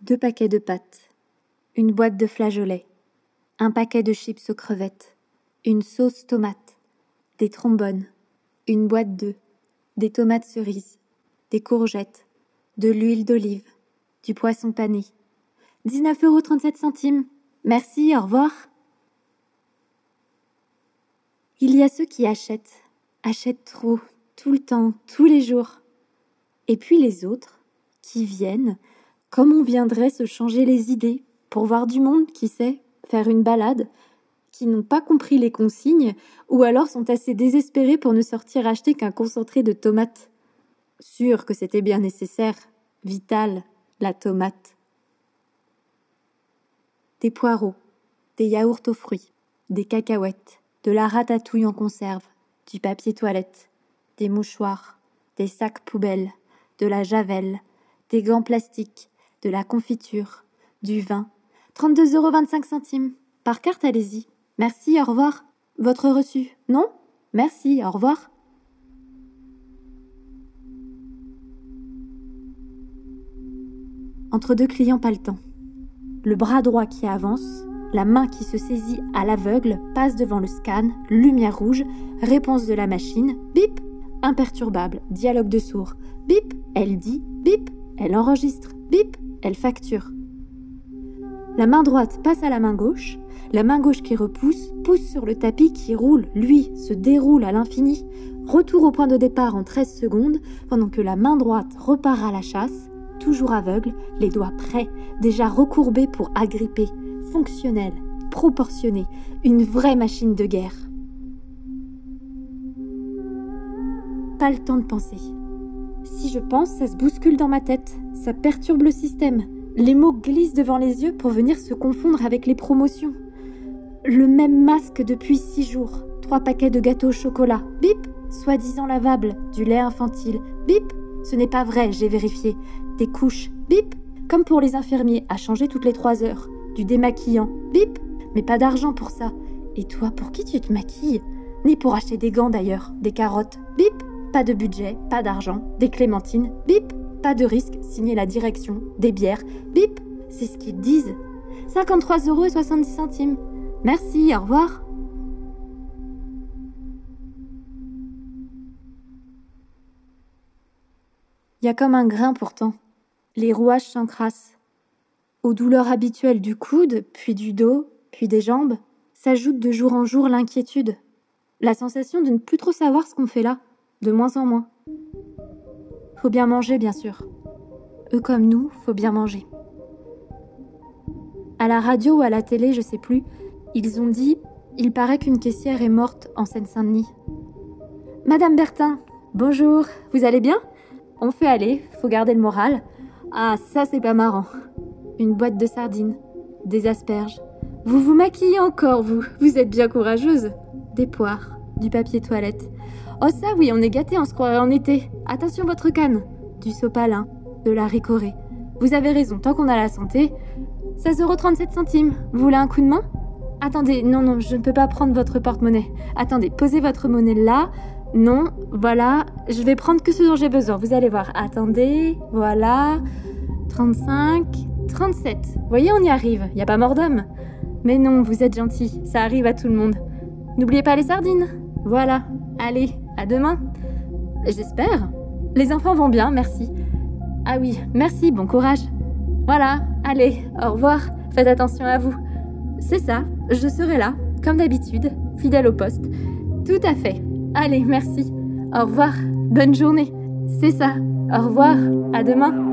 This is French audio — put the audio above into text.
deux paquets de pâtes, une boîte de flageolets, un paquet de chips aux crevettes, une sauce tomate, des trombones, une boîte d'œufs, des tomates cerises, des courgettes, de l'huile d'olive, du poisson pané. 19,37 euros. Merci, au revoir. Il y a ceux qui achètent, achètent trop, tout le temps, tous les jours. Et puis les autres, qui viennent, comme on viendrait se changer les idées, pour voir du monde, qui sait, faire une balade, qui n'ont pas compris les consignes, ou alors sont assez désespérés pour ne sortir acheter qu'un concentré de tomates? Sûr que c'était bien nécessaire, vital, la tomate. Des poireaux, des yaourts aux fruits, des cacahuètes, de la ratatouille en conserve, du papier toilette, des mouchoirs, des sacs poubelles, de la javel, des gants plastiques, de la confiture, du vin. 32,25 euros centimes. Par carte, allez-y. Merci, au revoir. Votre reçu. Non? Merci, au revoir. Entre deux clients temps. Le bras droit qui avance, la main qui se saisit à l'aveugle passe devant le scan, lumière rouge, réponse de la machine, bip, imperturbable, dialogue de sourd, bip, elle dit, bip, elle enregistre, bip, elle facture. La main droite passe à la main gauche, la main gauche qui repousse, pousse sur le tapis qui roule, lui, se déroule à l'infini. Retour au point de départ en 13 secondes, pendant que la main droite repart à la chasse, toujours aveugle, les doigts prêts, déjà recourbés pour agripper, fonctionnel, proportionné, une vraie machine de guerre. Pas le temps de penser. Si je pense, ça se bouscule dans ma tête, ça perturbe le système. Les mots glissent devant les yeux pour venir se confondre avec les promotions. Le même masque depuis six jours, trois paquets de gâteaux au chocolat, bip, soi-disant lavable, du lait infantile, bip, ce n'est pas vrai, j'ai vérifié, des couches, bip, comme pour les infirmiers, à changer toutes les trois heures, du démaquillant, bip, mais pas d'argent pour ça. Et toi, pour qui tu te maquilles? Ni pour acheter des gants d'ailleurs, des carottes, bip, pas de budget, pas d'argent, des clémentines, bip, pas de risque, signer la direction, des bières, bip, c'est ce qu'ils disent. 53 euros et 70 centimes. Merci, au revoir. Il y a comme un grain pourtant. Les rouages s'encrassent. Aux douleurs habituelles du coude, puis du dos, puis des jambes, s'ajoute de jour en jour l'inquiétude. La sensation de ne plus trop savoir ce qu'on fait là, de moins en moins. Faut bien manger, bien sûr. Eux comme nous, faut bien manger. À la radio ou à la télé, je sais plus, ils ont dit Il paraît qu'une caissière est morte en Seine-Saint-Denis. Madame Bertin, bonjour, vous allez bien? On fait aller, faut garder le moral. Ah, ça c'est pas marrant. Une boîte de sardines, des asperges. Vous vous maquillez encore, vous Vous êtes bien courageuse. Des poires, du papier toilette. Oh ça oui, on est gâté, on se croirait en été. Attention votre canne. Du sopalin, de la ricorée. Vous avez raison, tant qu'on a la santé. 16,37 centimes. Vous voulez un coup de main? Attendez, non, non, je ne peux pas prendre votre porte-monnaie. Attendez, posez votre monnaie là. Non, voilà, je vais prendre que ce dont j'ai besoin. Vous allez voir. Attendez, voilà. 35, 37. Vous voyez, on y arrive. Il n'y a pas mort d'homme. Mais non, vous êtes gentil. Ça arrive à tout le monde. N'oubliez pas les sardines. Voilà. Allez, à demain. J'espère. Les enfants vont bien, merci. Ah oui, merci, bon courage. Voilà, allez, au revoir, faites attention à vous. C'est ça, je serai là, comme d'habitude, fidèle au poste. Tout à fait. Allez, merci. Au revoir, bonne journée. C'est ça. Au revoir, à demain.